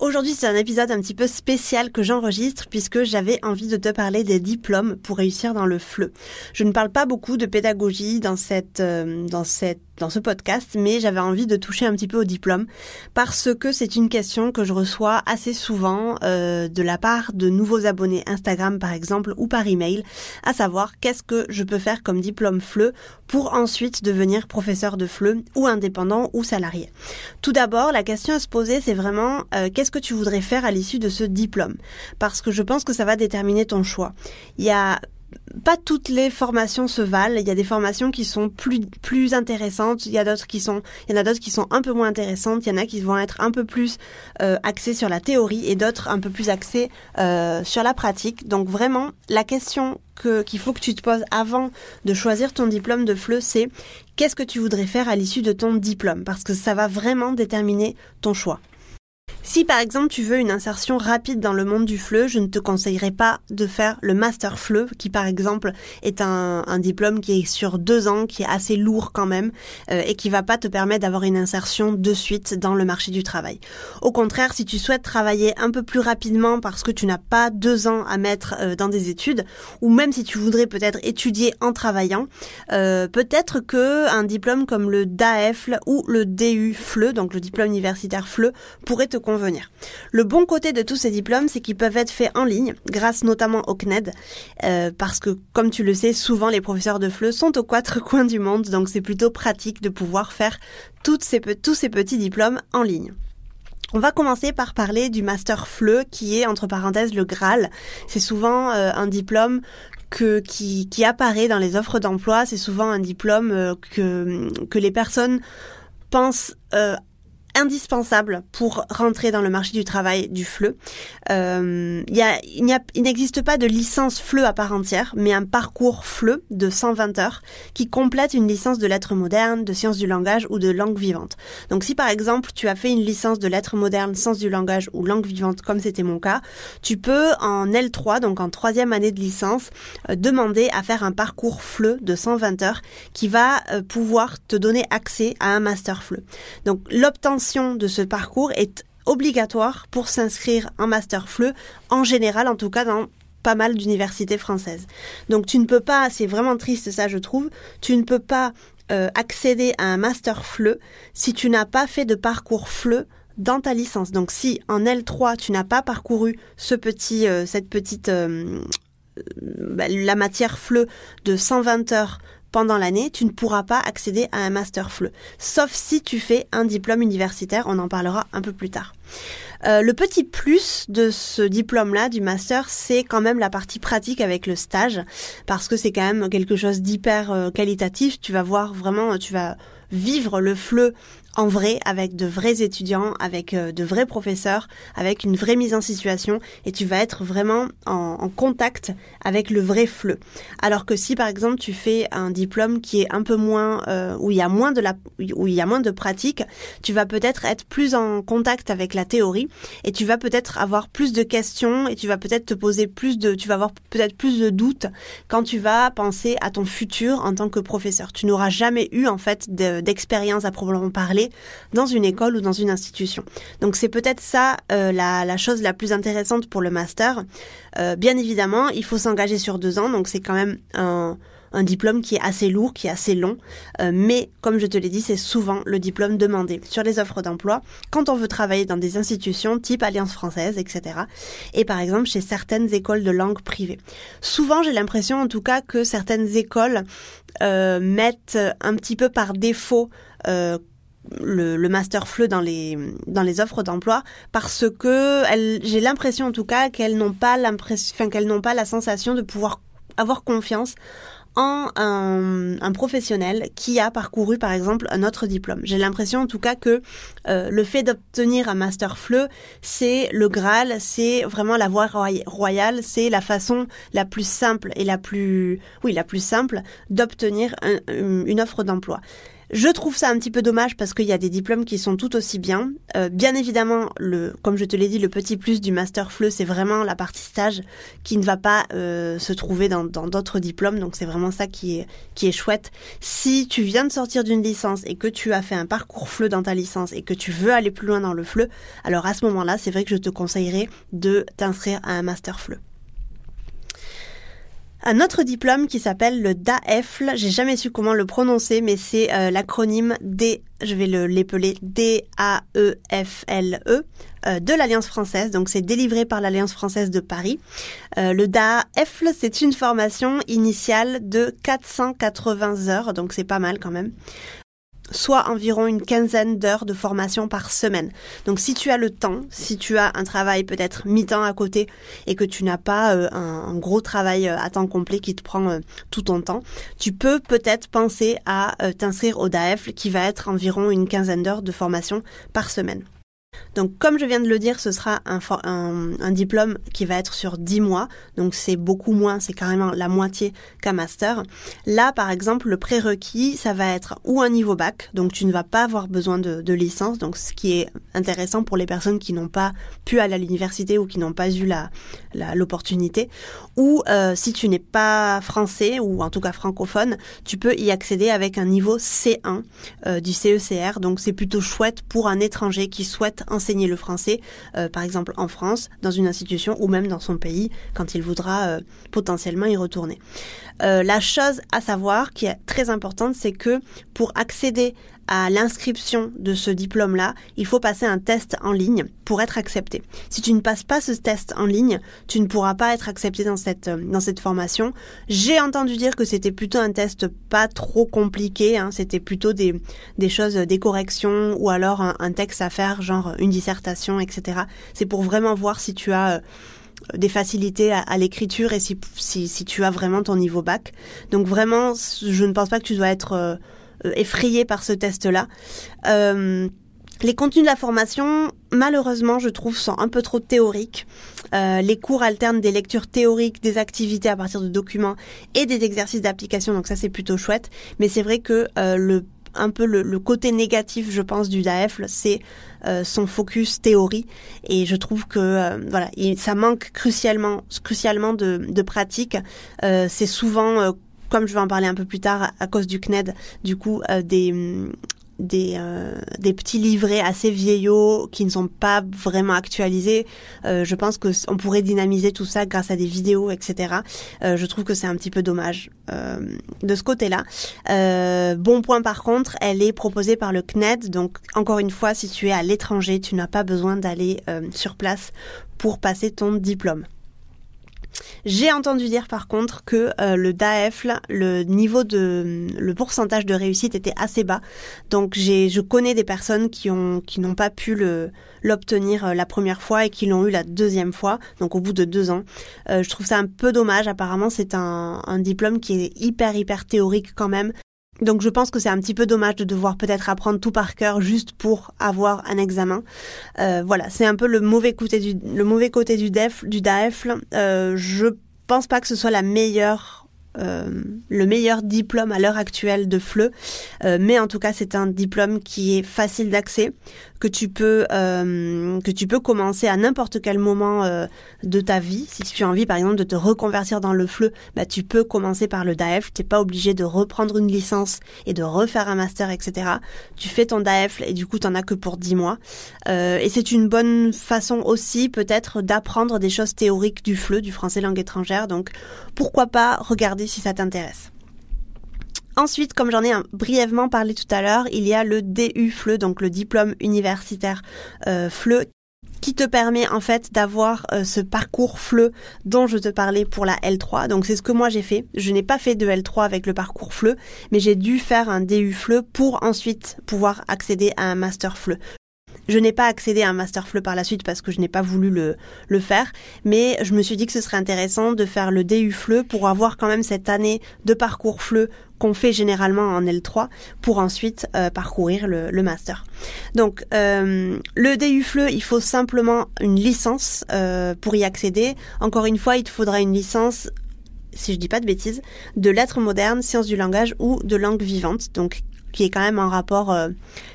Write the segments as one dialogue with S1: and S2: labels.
S1: Aujourd'hui, c'est un épisode un petit peu spécial que j'enregistre puisque j'avais envie de te parler des diplômes pour réussir dans le FLE. Je ne parle pas beaucoup de pédagogie dans cette, euh, dans cette dans ce podcast, mais j'avais envie de toucher un petit peu au diplôme parce que c'est une question que je reçois assez souvent euh, de la part de nouveaux abonnés Instagram par exemple ou par email, à savoir qu'est-ce que je peux faire comme diplôme FLE pour ensuite devenir professeur de FLE ou indépendant ou salarié. Tout d'abord, la question à se poser, c'est vraiment euh, qu'est-ce que tu voudrais faire à l'issue de ce diplôme? Parce que je pense que ça va déterminer ton choix. Il y a pas toutes les formations se valent. Il y a des formations qui sont plus plus intéressantes. Il y a d'autres qui sont, il y en a d'autres qui sont un peu moins intéressantes. Il y en a qui vont être un peu plus euh, axées sur la théorie et d'autres un peu plus axées euh, sur la pratique. Donc vraiment, la question que qu'il faut que tu te poses avant de choisir ton diplôme de FLE, c'est qu'est-ce que tu voudrais faire à l'issue de ton diplôme, parce que ça va vraiment déterminer ton choix. Si par exemple tu veux une insertion rapide dans le monde du FLE, je ne te conseillerais pas de faire le Master FLE, qui par exemple est un, diplôme qui est sur deux ans, qui est assez lourd quand même, euh, et qui va pas te permettre d'avoir une insertion de suite dans le marché du travail. Au contraire, si tu souhaites travailler un peu plus rapidement parce que tu n'as pas deux ans à mettre euh, dans des études, ou même si tu voudrais peut-être étudier en travaillant, euh, peut-être que un diplôme comme le DAEFL ou le DU FLE, donc le diplôme universitaire FLE, pourrait te convenir Le bon côté de tous ces diplômes, c'est qu'ils peuvent être faits en ligne, grâce notamment au CNED, euh, parce que, comme tu le sais, souvent les professeurs de FLE sont aux quatre coins du monde, donc c'est plutôt pratique de pouvoir faire tous ces petits diplômes en ligne. On va commencer par parler du master FLE qui est entre parenthèses le Graal. C'est souvent euh, un diplôme qui, apparaît dans les offres d'emploi. C'est souvent un diplôme euh, que, que les personnes pensent euh, indispensable pour rentrer dans le marché du travail du FLE. Euh, il n'existe pas de licence FLE à part entière, mais un parcours FLE de 120 heures qui complète une licence de lettres modernes, de sciences du langage ou de langue vivante. Donc si par exemple tu as fait une licence de lettres modernes, sciences du langage ou langue vivante, comme c'était mon cas, tu peux en L3, donc en troisième année de licence, euh, demander à faire un parcours FLE de 120 heures qui va euh, pouvoir te donner accès à un master FLE. Donc l'obtention de ce parcours est obligatoire pour s'inscrire en master FLE, en général en tout cas dans pas mal d'universités françaises. Donc tu ne peux pas, c'est vraiment triste ça je trouve, tu ne peux pas euh, accéder à un master FLE si tu n'as pas fait de parcours FLE dans ta licence. Donc si en L3 tu n'as pas parcouru ce petit, euh, cette petite, euh, bah, la matière FLE de 120 heures pendant l'année, tu ne pourras pas accéder à un master FLE, sauf si tu fais un diplôme universitaire, on en parlera un peu plus tard. Euh, le petit plus de ce diplôme-là, du master, c'est quand même la partie pratique avec le stage, parce que c'est quand même quelque chose d'hyper euh, qualitatif. Tu vas voir vraiment, tu vas vivre le FLE en vrai, avec de vrais étudiants, avec euh, de vrais professeurs, avec une vraie mise en situation, et tu vas être vraiment en, contact avec le vrai FLE. Alors que si par exemple tu fais un diplôme qui est un peu moins, euh, où il y a moins de la, où il y a moins de pratique, tu vas peut-être être plus en contact avec la théorie, et tu vas peut-être avoir plus de questions, et tu vas peut-être te poser plus de, tu vas avoir peut-être plus de doutes quand tu vas penser à ton futur en tant que professeur. Tu n'auras jamais eu en fait d'expérience à proprement parler dans une école ou dans une institution. Donc c'est peut-être ça euh, la, chose la plus intéressante pour le master. Euh, bien évidemment, il faut s'engager sur deux ans, donc c'est quand même un, diplôme qui est assez lourd, qui est assez long, euh, mais comme je te l'ai dit, c'est souvent le diplôme demandé sur les offres d'emploi quand on veut travailler dans des institutions type Alliance française, etc. Et par exemple chez certaines écoles de langue privée. Souvent, j'ai l'impression en tout cas que certaines écoles mettent un petit peu par défaut le, master FLE dans les dans les offres d'emploi parce que j'ai l'impression en tout cas qu'elles n'ont pas l'impression qu'elles n'ont pas la sensation de pouvoir avoir confiance en un, professionnel qui a parcouru par exemple un autre diplôme. J'ai l'impression en tout cas que euh, le fait d'obtenir un master FLE, c'est le Graal, c'est vraiment la voie royale, c'est la façon la plus simple et la plus, oui, la plus simple d'obtenir une offre d'emploi. Je trouve ça un petit peu dommage parce qu'il y a des diplômes qui sont tout aussi bien. Euh, bien évidemment, le, comme je te l'ai dit, le petit plus du master FLE, c'est vraiment la partie stage qui ne va pas euh, se trouver dans d'autres diplômes. Donc c'est vraiment ça qui est, qui est chouette. Si tu viens de sortir d'une licence et que tu as fait un parcours FLE dans ta licence et que tu veux aller plus loin dans le FLE, alors à ce moment-là, c'est vrai que je te conseillerais de t'inscrire à un master FLE. Un autre diplôme qui s'appelle le DAEFL, j'ai jamais su comment le prononcer, mais c'est euh, l'acronyme D, je vais le l'épeler D-A-E-F-L-E, e, euh, de l'Alliance française. Donc c'est délivré par l'Alliance française de Paris. Euh, le DAEFL, c'est une formation initiale de 480 heures, donc c'est pas mal quand même soit environ une quinzaine d'heures de formation par semaine. Donc si tu as le temps, si tu as un travail peut-être mi-temps à côté et que tu n'as pas euh, un, gros travail euh, à temps complet qui te prend euh, tout ton temps, tu peux peut-être penser à t'inscrire au DAEF qui va être environ une quinzaine d'heures de formation par semaine. Donc comme je viens de le dire, ce sera un, diplôme qui va être sur 10 mois, donc c'est beaucoup moins, c'est carrément la moitié qu'un master. Là par exemple, le prérequis, ça va être ou un niveau bac, donc tu ne vas pas avoir besoin de, licence, donc ce qui est intéressant pour les personnes qui n'ont pas pu aller à l'université ou qui n'ont pas eu la l'opportunité, ou euh, si tu n'es pas français ou en tout cas francophone, tu peux y accéder avec un niveau C1 euh, du CECR, donc c'est plutôt chouette pour un étranger qui souhaite enseigner le français, euh, par exemple en France, dans une institution ou même dans son pays, quand il voudra euh, potentiellement y retourner. Euh, la chose à savoir qui est très importante, c'est que pour accéder à l'inscription de ce diplôme-là, il faut passer un test en ligne pour être accepté. Si tu ne passes pas ce test en ligne, tu ne pourras pas être accepté dans cette, dans cette formation. J'ai entendu dire que c'était plutôt un test pas trop compliqué, hein. c'était plutôt des, des choses, des corrections ou alors un, texte à faire, genre une dissertation, etc. C'est pour vraiment voir si tu as... Euh, des facilités à, l'écriture et si, si, si, tu as vraiment ton niveau bac. Donc vraiment, je ne pense pas que tu dois être euh, effrayé par ce test-là. Euh, les contenus de la formation, malheureusement, je trouve, sont un peu trop théoriques. Euh, les cours alternent des lectures théoriques, des activités à partir de documents et des exercices d'application, donc ça c'est plutôt chouette. Mais c'est vrai que le un peu le, côté négatif, je pense, du DAEFL, c'est son focus théorie. Et je trouve que voilà, ça manque crucialement, crucialement de, de pratique. c'est souvent comme je vais en parler un peu plus tard, à cause du CNED, du coup, euh, des, des, euh, des petits livrets assez vieillots qui ne sont pas vraiment actualisés. Euh, je pense que on pourrait dynamiser tout ça grâce à des vidéos, etc. je trouve que c'est un petit peu dommage de ce côté-là. bon point par contre, elle est proposée par le CNED. Donc encore une fois, si tu es à l'étranger, tu n'as pas besoin d'aller sur place pour passer ton diplôme. J'ai entendu dire par contre que euh, le DAEFL, le niveau de le pourcentage de réussite était assez bas. Donc j'ai je connais des personnes qui ont qui n'ont pas pu le l'obtenir euh, la première fois et qui l'ont eu la deuxième fois, donc au bout de deux ans. Euh, je trouve ça un peu dommage. Apparemment, c'est un, un diplôme qui est hyper hyper théorique quand même. Donc je pense que c'est un petit peu dommage de devoir peut-être apprendre tout par cœur juste pour avoir un examen. Euh, voilà, c'est un peu le mauvais côté du le mauvais côté du def DAEFL. Euh, je pense pas que ce soit la meilleure euh, le meilleur diplôme à l'heure actuelle de FLE, euh, mais en tout cas c'est un diplôme qui est facile d'accès, que tu peux euh, que tu peux commencer à n'importe quel moment euh, de ta vie. Si tu as envie par exemple de te reconvertir dans le FLE, bah tu peux commencer par le DAEF. T'es pas obligé de reprendre une licence et de refaire un master, etc. Tu fais ton DAEF et du coup t'en as que pour 10 mois. Euh, et c'est une bonne façon aussi peut-être d'apprendre des choses théoriques du FLE, du français langue étrangère. Donc pourquoi pas regarder si ça t'intéresse. Ensuite, comme j'en ai brièvement parlé tout à l'heure, il y a le DU FLE, donc le diplôme universitaire euh, FLE, qui te permet en fait d'avoir euh, ce parcours FLE dont je te parlais pour la L3. Donc c'est ce que moi j'ai fait. Je n'ai pas fait de L3 avec le parcours FLE, mais j'ai dû faire un DU FLE pour ensuite pouvoir accéder à un master FLE. je n'ai pas accédé à un master FLE par la suite parce que je n'ai pas voulu le, le faire, mais je me suis dit que ce serait intéressant de faire le DU FLE pour avoir quand même cette année de parcours FLE qu'on fait généralement en L3 pour ensuite euh, parcourir le, master. Donc euh, le DU FLE, il faut simplement une licence euh, pour y accéder. Encore une fois, il te faudra une licence si je dis pas de bêtises, de lettres modernes, sciences du langage ou de langue vivante. Donc qui est quand même en rapport, euh,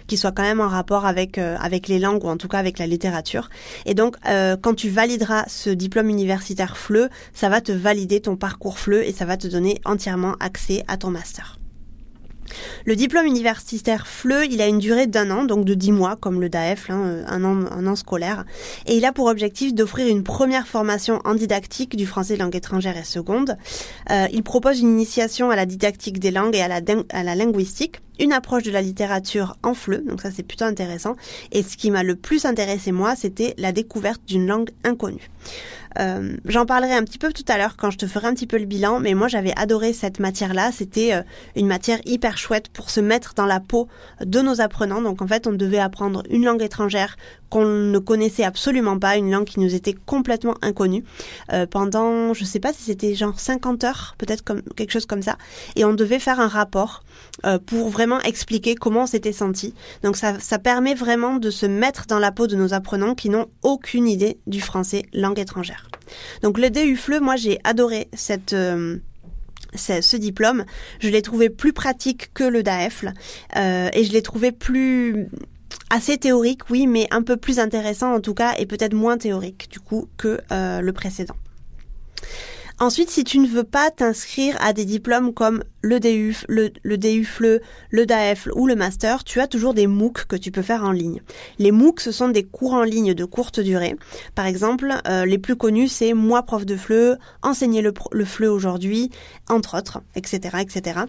S1: qui soit quand même en rapport avec euh, avec les langues ou en tout cas avec la littérature. Et donc, euh, quand tu valideras ce diplôme universitaire FLE, ça va te valider ton parcours FLE et ça va te donner entièrement accès à ton master. Le diplôme universitaire FLE, il a une durée d'un an, donc de dix mois, comme le DAEF, hein, un, an, un an scolaire. Et il a pour objectif d'offrir une première formation en didactique du français langue étrangère et seconde. Il propose une initiation à la didactique des langues et à la, à la linguistique une approche de la littérature en FLE, donc ça c'est plutôt intéressant. Et ce qui m'a le plus intéressé moi, c'était la découverte d'une langue inconnue. Euh, J'en parlerai un petit peu tout à l'heure quand je te ferai un petit peu le bilan, mais moi j'avais adoré cette matière-là. C'était euh, une matière hyper chouette pour se mettre dans la peau de nos apprenants. Donc en fait, on devait apprendre une langue étrangère qu'on ne connaissait absolument pas, une langue qui nous était complètement inconnue, euh, pendant, je sais pas si c'était genre 50 heures, peut-être comme quelque chose comme ça, et on devait faire un rapport pour vraiment expliquer comment on s'était senti. Donc ça, permet vraiment de se mettre dans la peau de nos apprenants qui n'ont aucune idée du français langue étrangère. Donc le DUFLE, moi j'ai adoré cette euh, ce diplôme, je l'ai trouvé plus pratique que le DAEFL euh, et je l'ai trouvé plus assez théorique, oui, mais un peu plus intéressant en tout cas et peut-être moins théorique du coup que euh, le précédent. Ensuite, si tu ne veux pas t'inscrire à des diplômes comme le DUF, le, le DUFLE, le DAEFL ou le Master, tu as toujours des MOOC que tu peux faire en ligne. Les MOOC, ce sont des cours en ligne de courte durée. Par exemple, euh, les plus connus, c'est Moi prof de FLE, Enseigner le, le FLE aujourd'hui, entre autres, etc. etc.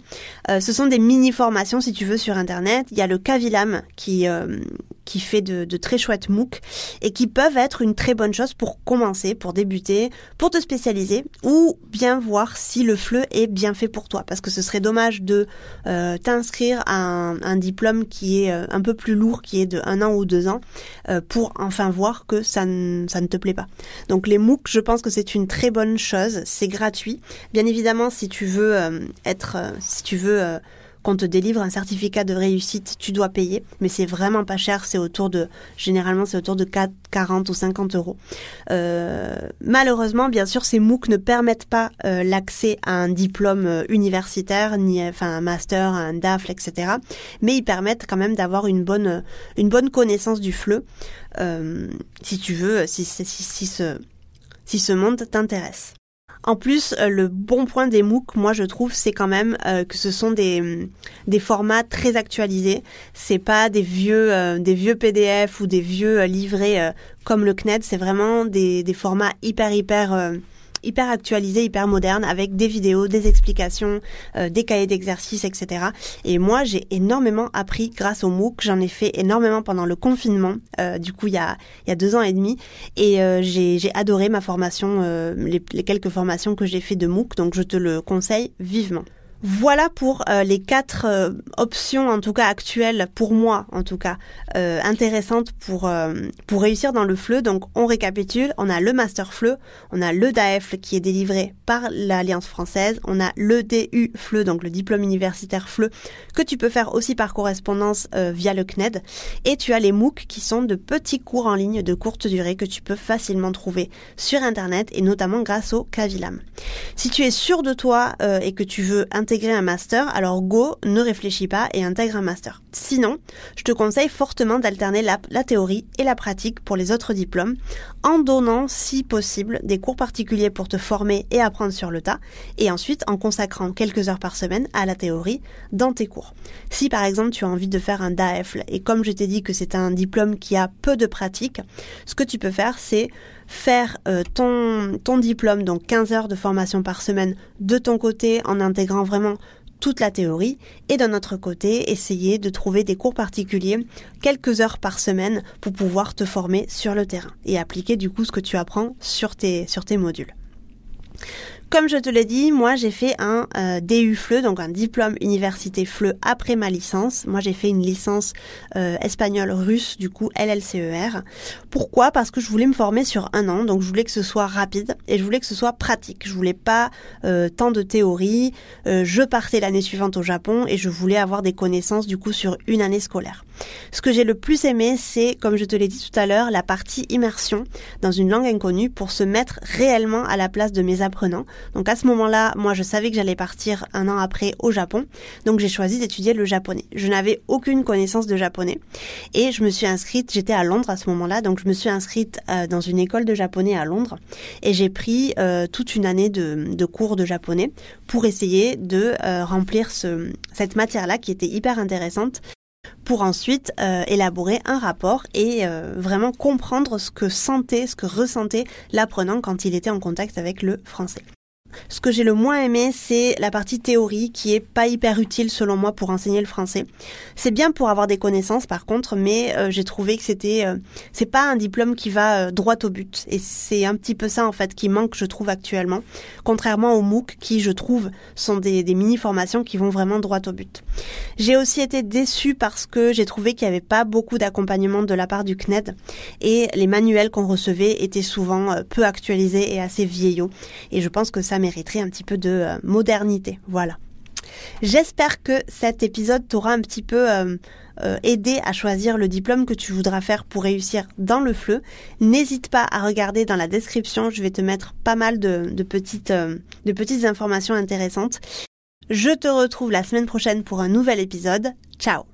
S1: Euh, ce sont des mini-formations, si tu veux, sur Internet. Il y a le Kavilam qui, euh, qui fait de, de, très chouettes MOOC et qui peuvent être une très bonne chose pour commencer, pour débuter, pour te spécialiser ou bien voir si le FLE est bien fait pour toi. Parce que ce serait dommage de euh, t'inscrire à un, diplôme qui est euh, un peu plus lourd, qui est de un an ou deux ans, euh, pour enfin voir que ça ne, ça ne te plaît pas. Donc les MOOC, je pense que c'est une très bonne chose. C'est gratuit. Bien évidemment, si tu veux être, si tu veux qu'on te délivre un certificat de réussite, tu dois payer, mais c'est vraiment pas cher, c'est autour de, généralement c'est autour de 4, 40 ou 50 euros. Euh, malheureusement, bien sûr, ces MOOC ne permettent pas euh, l'accès à un diplôme euh, universitaire, ni enfin un master, un DAFL, etc. Mais ils permettent quand même d'avoir une bonne, une bonne connaissance du FLE, si tu veux, si, si, si, ce, si ce monde t'intéresse. En plus, euh, le bon point des MOOC, moi je trouve, c'est quand même euh, que ce sont des, mm, des formats très actualisés. C'est pas des vieux euh, des vieux PDF ou des vieux livrets comme le CNED. C'est vraiment des, des formats hyper hyper hyper actualisé, hyper moderne, avec des vidéos, des explications, euh, des cahiers d'exercices, etc. Et moi, j'ai énormément appris grâce au MOOC. J'en ai fait énormément pendant le confinement, euh, du coup, il y a, il y a deux ans et demi. Et euh, j'ai adoré ma formation, les, les quelques formations que j'ai fait de MOOC, donc je te le conseille vivement. Voilà pour euh, les quatre euh, options, en tout cas actuelles, pour moi en tout cas, euh, intéressantes pour, réussir dans le FLE. Donc on récapitule, on a le Master FLE, on a le DAEFL qui est délivré par l'Alliance française, on a le DU FLE, donc le diplôme universitaire FLE, que tu peux faire aussi par correspondance via le CNED, et tu as les MOOC qui sont de petits cours en ligne de courte durée que tu peux facilement trouver sur Internet et notamment grâce au Kavilam. Si tu es sûr de toi et que tu veux intégrer un master, alors go, ne réfléchis pas et intègre un master. Sinon, je te conseille fortement d'alterner la, la, théorie et la pratique pour les autres diplômes, en donnant, si possible, des cours particuliers pour te former et apprendre sur le tas, et ensuite en consacrant quelques heures par semaine à la théorie dans tes cours. Si par exemple tu as envie de faire un DAEFL, et comme je t'ai dit que c'est un diplôme qui a peu de pratique, ce que tu peux faire, c'est faire euh, ton, ton diplôme, donc 15 heures de formation par semaine de ton côté en intégrant vraiment toute la théorie et d'un autre côté essayer de trouver des cours particuliers quelques heures par semaine pour pouvoir te former sur le terrain et appliquer du coup ce que tu apprends sur tes, sur tes modules. Comme je te l'ai dit, moi j'ai fait un euh, DU FLE, donc un diplôme université FLE après ma licence. Moi j'ai fait une licence euh, espagnole-russe, du coup LLCER. Pourquoi? Parce que je voulais me former sur un an, donc je voulais que ce soit rapide et je voulais que ce soit pratique. Je voulais pas euh, tant de théorie. je partais l'année suivante au Japon et je voulais avoir des connaissances du coup sur une année scolaire. Ce que j'ai le plus aimé, c'est, comme je te l'ai dit tout à l'heure, la partie immersion dans une langue inconnue pour se mettre réellement à la place de mes apprenants. Donc à ce moment-là, moi je savais que j'allais partir un an après au Japon, donc j'ai choisi d'étudier le japonais. Je n'avais aucune connaissance de japonais et je me suis inscrite, j'étais à Londres à ce moment-là, donc je me suis inscrite euh, dans une école de japonais à Londres et j'ai pris euh, toute une année de, cours de japonais pour essayer de euh, remplir ce, cette matière-là qui était hyper intéressante pour ensuite élaborer un rapport et vraiment comprendre ce que sentait, ce que ressentait l'apprenant quand il était en contact avec le français. Ce que j'ai le moins aimé, c'est la partie théorie qui est pas hyper utile selon moi pour enseigner le français. C'est bien pour avoir des connaissances par contre, mais euh, j'ai trouvé que c'était euh, c'est pas un diplôme qui va euh, droit au but et c'est un petit peu ça en fait qui manque je trouve actuellement, contrairement aux MOOC qui je trouve sont des, mini formations qui vont vraiment droit au but. J'ai aussi été déçue parce que j'ai trouvé qu'il n'y avait pas beaucoup d'accompagnement de la part du CNED et les manuels qu'on recevait étaient souvent peu actualisés et assez vieillots et je pense que ça mériterait un petit peu de euh, modernité. Voilà. J'espère que cet épisode t'aura un petit peu euh, euh, aidé à choisir le diplôme que tu voudras faire pour réussir dans le fleu. N'hésite pas à regarder dans la description, je vais te mettre pas mal de, petites, de petites informations intéressantes. Je te retrouve la semaine prochaine pour un nouvel épisode. Ciao